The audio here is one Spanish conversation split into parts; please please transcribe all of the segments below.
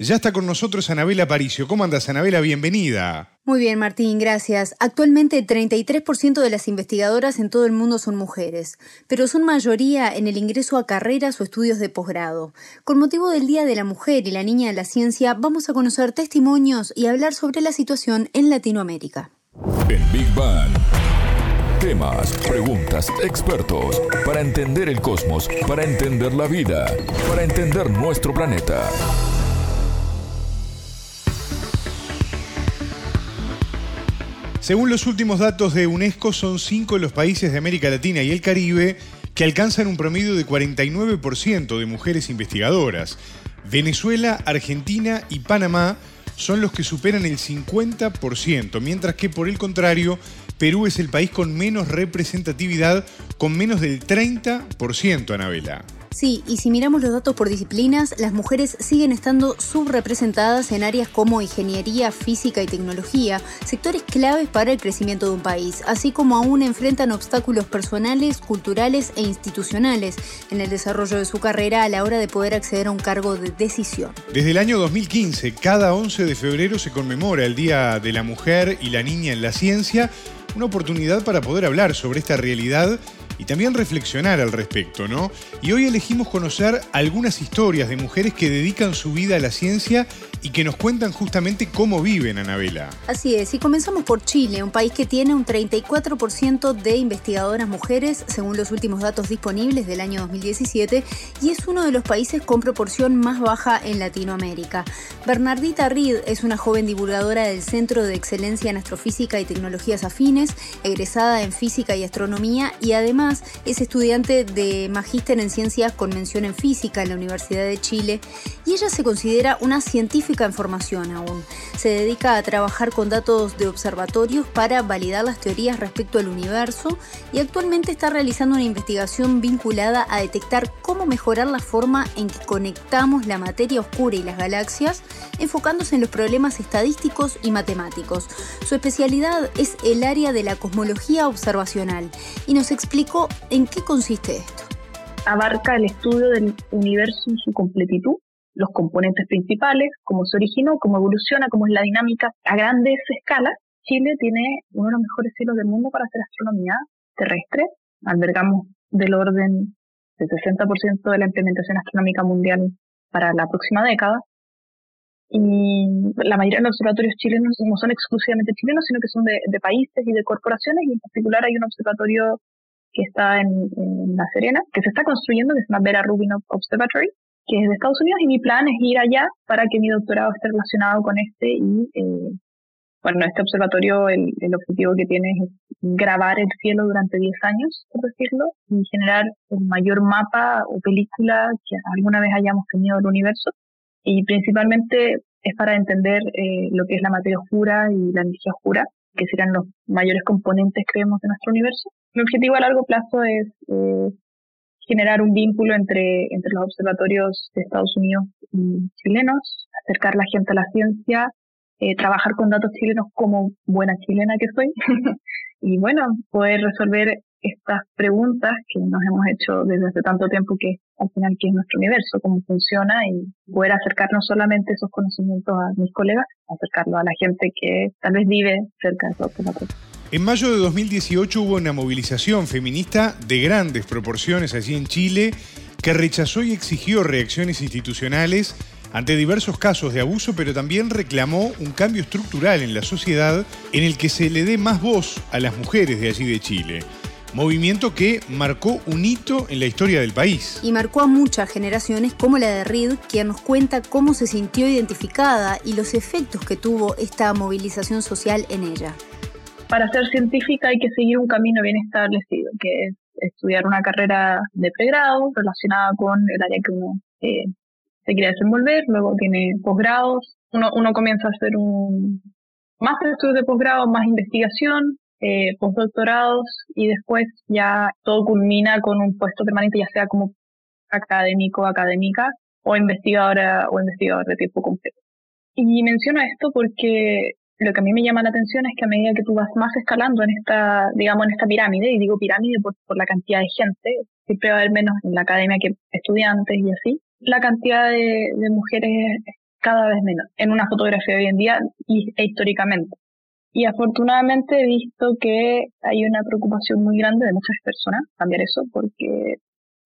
Ya está con nosotros Anabela Paricio. ¿Cómo andas, Anabela? Bienvenida. Muy bien, Martín, gracias. Actualmente 33% de las investigadoras en todo el mundo son mujeres, pero son mayoría en el ingreso a carreras o estudios de posgrado. Con motivo del Día de la Mujer y la Niña de la Ciencia, vamos a conocer testimonios y hablar sobre la situación en Latinoamérica. En Big Bang. Temas, preguntas, expertos, para entender el cosmos, para entender la vida, para entender nuestro planeta. Según los últimos datos de UNESCO, son cinco los países de América Latina y el Caribe que alcanzan un promedio de 49% de mujeres investigadoras. Venezuela, Argentina y Panamá son los que superan el 50%, mientras que por el contrario, Perú es el país con menos representatividad, con menos del 30%, Anabela. Sí, y si miramos los datos por disciplinas, las mujeres siguen estando subrepresentadas en áreas como ingeniería, física y tecnología, sectores claves para el crecimiento de un país, así como aún enfrentan obstáculos personales, culturales e institucionales en el desarrollo de su carrera a la hora de poder acceder a un cargo de decisión. Desde el año 2015, cada 11 de febrero se conmemora el Día de la Mujer y la Niña en la Ciencia, una oportunidad para poder hablar sobre esta realidad y también reflexionar al respecto, ¿no? Y hoy elegimos conocer algunas historias de mujeres que dedican su vida a la ciencia y que nos cuentan justamente cómo viven, Anabela. Así es, y comenzamos por Chile, un país que tiene un 34% de investigadoras mujeres, según los últimos datos disponibles del año 2017, y es uno de los países con proporción más baja en Latinoamérica. Bernardita Reed es una joven divulgadora del Centro de Excelencia en Astrofísica y Tecnologías Afines, egresada en Física y Astronomía y además es estudiante de Magíster en Ciencias con mención en Física en la Universidad de Chile y ella se considera una científica en formación aún. Se dedica a trabajar con datos de observatorios para validar las teorías respecto al universo y actualmente está realizando una investigación vinculada a detectar cómo mejorar la forma en que conectamos la materia oscura y las galaxias, enfocándose en los problemas estadísticos y matemáticos. Su especialidad es el área de la cosmología observacional y nos explicó en qué consiste esto abarca el estudio del universo en su completitud los componentes principales, cómo se originó, cómo evoluciona, cómo es la dinámica a grandes escalas. Chile tiene uno de los mejores cielos del mundo para hacer astronomía terrestre. Albergamos del orden del 60% de la implementación astronómica mundial para la próxima década. Y la mayoría de los observatorios chilenos no son exclusivamente chilenos, sino que son de, países y de corporaciones, y en particular hay un observatorio que está en, La Serena, que se está construyendo, que se llama Vera Rubin Observatory, que es de Estados Unidos, y mi plan es ir allá para que mi doctorado esté relacionado con este y, eh, bueno, este observatorio, el, el, objetivo que tiene es grabar el cielo durante 10 años, por decirlo, y generar el mayor mapa o película que alguna vez hayamos tenido del universo. Y principalmente es para entender eh, lo que es la materia oscura y la energía oscura, que serán los mayores componentes, creemos, de nuestro universo. Mi objetivo a largo plazo es eh, generar un vínculo entre, entre los observatorios de Estados Unidos y chilenos, acercar la gente a la ciencia, eh, trabajar con datos chilenos como buena chilena que soy, y bueno, poder resolver estas preguntas que nos hemos hecho desde hace tanto tiempo que al final qué es nuestro universo, cómo funciona y poder acercar no solamente esos conocimientos a mis colegas, acercarlo a la gente que tal vez vive cerca de observatorios. En mayo de 2018 hubo una movilización feminista de grandes proporciones allí en Chile que rechazó y exigió reacciones institucionales ante diversos casos de abuso, pero también reclamó un cambio estructural en la sociedad en el que se le dé más voz a las mujeres de allí de Chile. Movimiento que marcó un hito en la historia del país. Y marcó a muchas generaciones como la de Reed, quien nos cuenta cómo se sintió identificada y los efectos que tuvo esta movilización social en ella para ser científica hay que seguir un camino bien establecido, que es estudiar una carrera de pregrado relacionada con el área que uno eh, se quiere desenvolver, luego tiene posgrados, uno, uno comienza a hacer un más estudios de posgrado, más investigación, eh, postdoctorados y después ya todo culmina con un puesto permanente, ya sea como académico académica, o investigadora o investigador de tiempo completo. Y menciono esto porque lo que a mí me llama la atención es que a medida que tú vas más escalando en esta, digamos, en esta pirámide, y digo pirámide por, por la cantidad de gente, siempre va a haber menos en la academia que estudiantes y así, la cantidad de, de mujeres es cada vez menos en una fotografía hoy en día y, e históricamente. Y afortunadamente he visto que hay una preocupación muy grande de muchas personas cambiar eso porque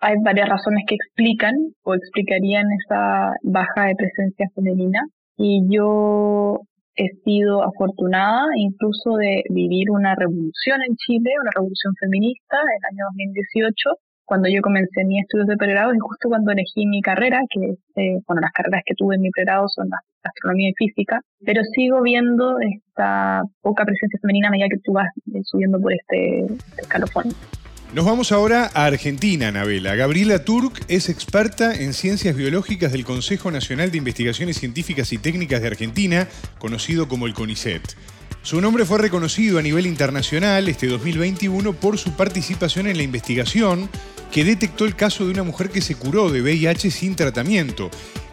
hay varias razones que explican o explicarían esa baja de presencia femenina. Y yo he sido afortunada incluso de vivir una revolución en Chile, una revolución feminista en el año 2018, cuando yo comencé mis estudios de pregrado y justo cuando elegí mi carrera, que eh, bueno, las carreras que tuve en mi pregrado son la astronomía y física, pero sigo viendo esta poca presencia femenina a medida que tú vas eh, subiendo por este, este escalofón. Nos vamos ahora a Argentina, Anabela. Gabriela Turk es experta en ciencias biológicas del Consejo Nacional de Investigaciones Científicas y Técnicas de Argentina, conocido como el CONICET. Su nombre fue reconocido a nivel internacional este 2021 por su participación en la investigación que detectó el caso de una mujer que se curó de VIH sin tratamiento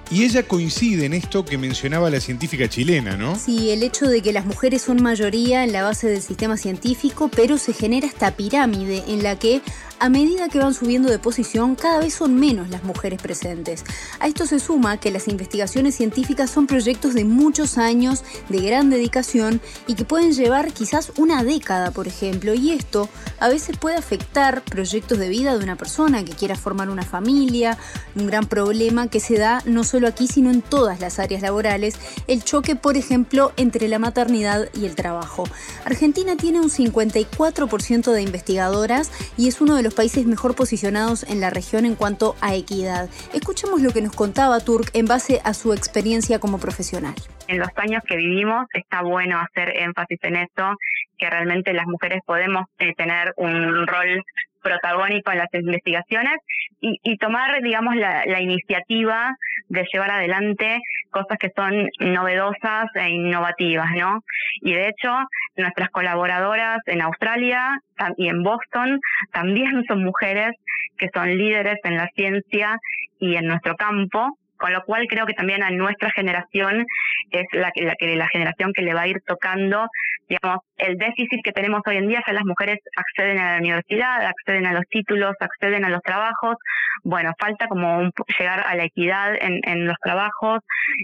y ella coincide en esto que mencionaba la científica chilena, ¿no? Sí, el hecho de que las mujeres son mayoría en la base del sistema científico, pero se genera esta pirámide en la que a medida que van subiendo de posición, cada vez son menos las mujeres presentes. A esto se suma que las investigaciones científicas son proyectos de muchos años, de gran dedicación y que pueden llevar quizás una década, por ejemplo, y esto a veces puede afectar proyectos de vida de una persona que quiera formar una familia, un gran problema que se da no solo aquí, sino en todas las áreas laborales, el choque, por ejemplo, entre la maternidad y el trabajo. Argentina tiene un 54% de investigadoras y es uno de los países mejor posicionados en la región en cuanto a equidad. Escuchemos lo que nos contaba Turk en base a su experiencia como profesional. En los años que vivimos está bueno hacer énfasis en esto, que realmente las mujeres podemos eh, tener un rol protagónico en las investigaciones y, tomar, digamos, la, iniciativa de llevar adelante cosas que son novedosas e innovativas, ¿no? Y de hecho, nuestras colaboradoras en Australia y en Boston también son mujeres que son líderes en la ciencia y en nuestro campo con lo cual creo que también a nuestra generación es la, la, la generación que le va a ir tocando, digamos, el déficit que tenemos hoy en día, ya las mujeres acceden a la universidad, acceden a los títulos, acceden a los trabajos, bueno, falta como llegar a la equidad en, en los trabajos,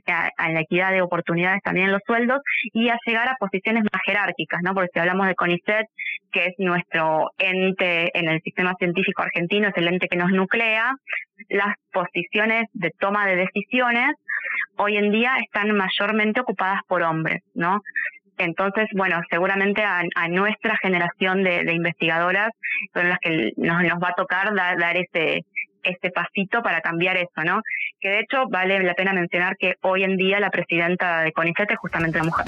a, a, la equidad de oportunidades también en los sueldos y a llegar a posiciones más jerárquicas, ¿no? Porque si hablamos de CONICET, que es nuestro ente en el sistema científico argentino, es el ente que nos nuclea, las posiciones de toma de decisiones hoy en día están mayormente ocupadas por hombres, ¿no? Entonces, bueno, seguramente a, nuestra generación de, investigadoras son las que nos, nos va a tocar dar, dar ese, este pasito para cambiar eso, ¿no? Que de hecho vale la pena mencionar que hoy en día la presidenta de CONICET es justamente la mujer.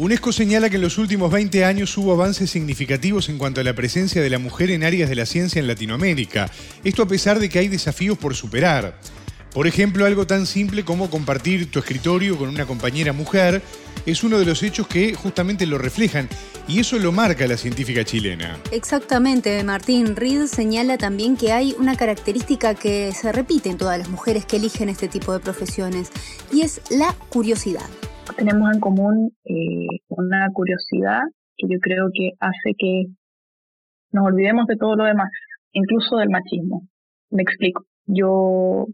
UNESCO señala que en los últimos 20 años hubo avances significativos en cuanto a la presencia de la mujer en áreas de la ciencia en Latinoamérica. Esto a pesar de que hay desafíos por superar. Por ejemplo, algo tan simple como compartir tu escritorio con una compañera mujer es uno de los hechos que justamente lo reflejan y eso lo marca la científica chilena. Exactamente, Martín Reed señala también que hay una característica que se repite en todas las mujeres que eligen este tipo de profesiones y es la curiosidad tenemos en común eh, una curiosidad que yo creo que hace que nos olvidemos de todo lo demás, incluso del machismo. Me explico. Yo,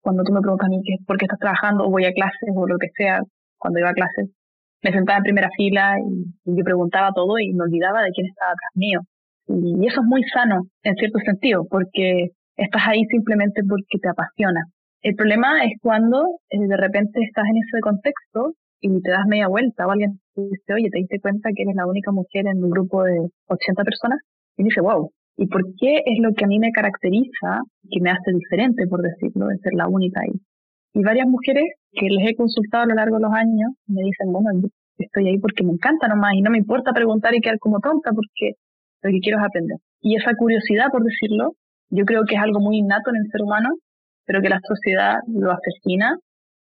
cuando tú me preguntas a mí por qué estás trabajando o voy a clases o lo que sea, cuando iba a clases, me sentaba en primera fila y, yo preguntaba todo y me olvidaba de quién estaba atrás mío. Y, eso es muy sano, en cierto sentido, porque estás ahí simplemente porque te apasiona. El problema es cuando eh, de repente estás en ese contexto y te das media vuelta o alguien te dice, oye, te diste cuenta que eres la única mujer en un grupo de 80 personas y dice, wow, ¿y por qué es lo que a mí me caracteriza, que me hace diferente, por decirlo, de ser la única ahí? Y varias mujeres que les he consultado a lo largo de los años me dicen, bueno, estoy ahí porque me encanta nomás y no me importa preguntar y quedar como tonta porque lo que quiero es aprender. Y esa curiosidad, por decirlo, yo creo que es algo muy innato en el ser humano, pero que la sociedad lo asesina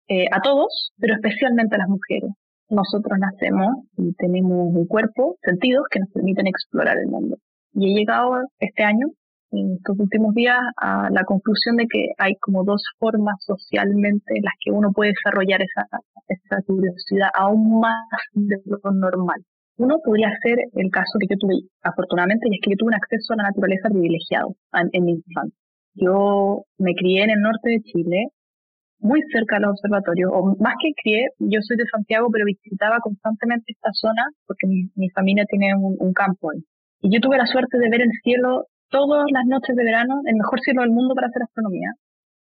eh, a todos, pero especialmente a las mujeres. Nosotros nacemos y tenemos un cuerpo, sentidos que nos permiten explorar el mundo. Y he llegado este año en estos últimos días a la conclusión de que hay como dos formas socialmente en las que uno puede desarrollar esa, esa curiosidad aún más de lo normal. Uno podría ser el caso que yo tuve, afortunadamente, y es que yo tuve un acceso a la naturaleza privilegiado en, mi infancia. Yo me crié en el norte de Chile, muy cerca de los observatorios, o más que crié, yo soy de Santiago, pero visitaba constantemente esta zona porque mi, familia tiene un, campo ahí. Y yo tuve la suerte de ver el cielo todas las noches de verano, el mejor cielo del mundo para hacer astronomía.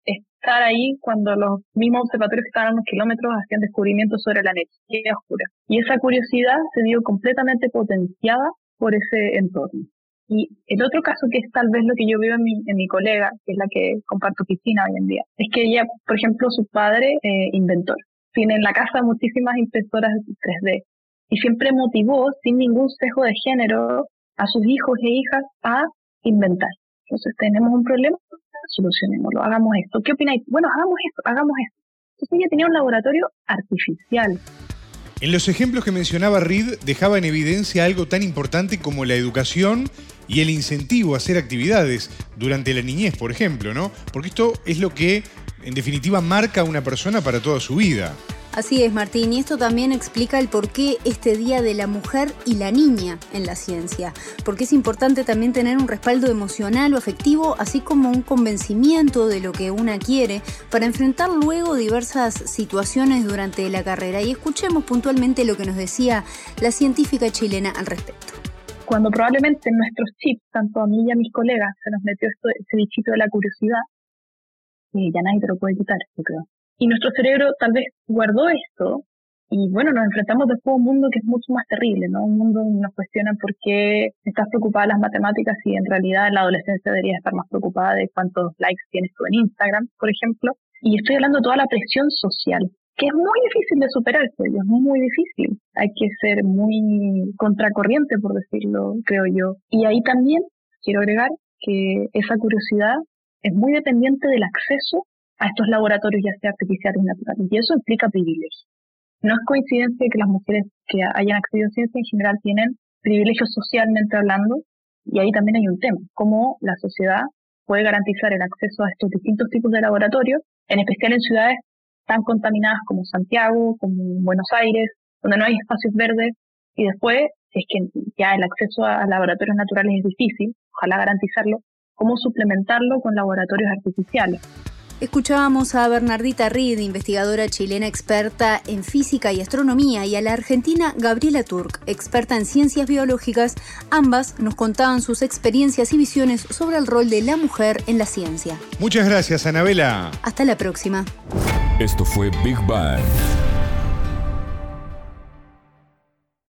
Estar ahí cuando los mismos observatorios que estaban a unos kilómetros hacían descubrimientos sobre la energía oscura. Y esa curiosidad se vio completamente potenciada por ese entorno. Y el otro caso que es tal vez lo que yo veo en mi, en mi colega, que es la que comparto oficina hoy en día, es que ella, por ejemplo, su padre, eh, inventor, tiene en la casa muchísimas impresoras 3D y siempre motivó, sin ningún sesgo de género, a sus hijos e hijas a inventar. Entonces tenemos un problema, solucionémoslo, hagamos esto. ¿Qué opináis? Bueno, hagamos esto, hagamos esto. Entonces ella tenía un laboratorio artificial. En los ejemplos que mencionaba Reed dejaba en evidencia algo tan importante como la educación y el incentivo a hacer actividades durante la niñez, por ejemplo, ¿no? Porque esto es lo que en definitiva marca a una persona para toda su vida. Así es, Martín, y esto también explica el por qué este Día de la Mujer y la Niña en la ciencia, porque es importante también tener un respaldo emocional o afectivo, así como un convencimiento de lo que una quiere, para enfrentar luego diversas situaciones durante la carrera. Y escuchemos puntualmente lo que nos decía la científica chilena al respecto. Cuando probablemente en nuestros chips, tanto a mí y a mis colegas, se nos metió ese bichito de la curiosidad, y ya nadie te lo puede quitar, yo creo y nuestro cerebro tal vez guardó esto y bueno, nos enfrentamos después a un mundo que es mucho más terrible, ¿no? Un mundo donde nos cuestionan por qué estás preocupada de las matemáticas y en realidad la adolescencia deberías estar más preocupada de cuántos likes tienes tú en Instagram, por ejemplo. Y estoy hablando de toda la presión social, que es muy difícil de superar, es muy difícil. Hay que ser muy contracorriente, por decirlo, creo yo. Y ahí también quiero agregar que esa curiosidad es muy dependiente del acceso a estos laboratorios, ya sea artificiales y naturales. Y eso implica privilegios. No es coincidencia que las mujeres que hayan accedido a ciencia en general tienen privilegios socialmente hablando, y ahí también hay un tema, cómo la sociedad puede garantizar el acceso a estos distintos tipos de laboratorios, en especial en ciudades tan contaminadas como Santiago, como Buenos Aires, donde no hay espacios verdes, y después, es que ya el acceso a laboratorios naturales es difícil, ojalá garantizarlo, cómo suplementarlo con laboratorios artificiales. Escuchábamos a Bernardita Reed, investigadora chilena experta en física y astronomía, y a la argentina Gabriela Turk, experta en ciencias biológicas. Ambas nos contaban sus experiencias y visiones sobre el rol de la mujer en la ciencia. Muchas gracias, Anabela. Hasta la próxima. Esto fue Big Bang.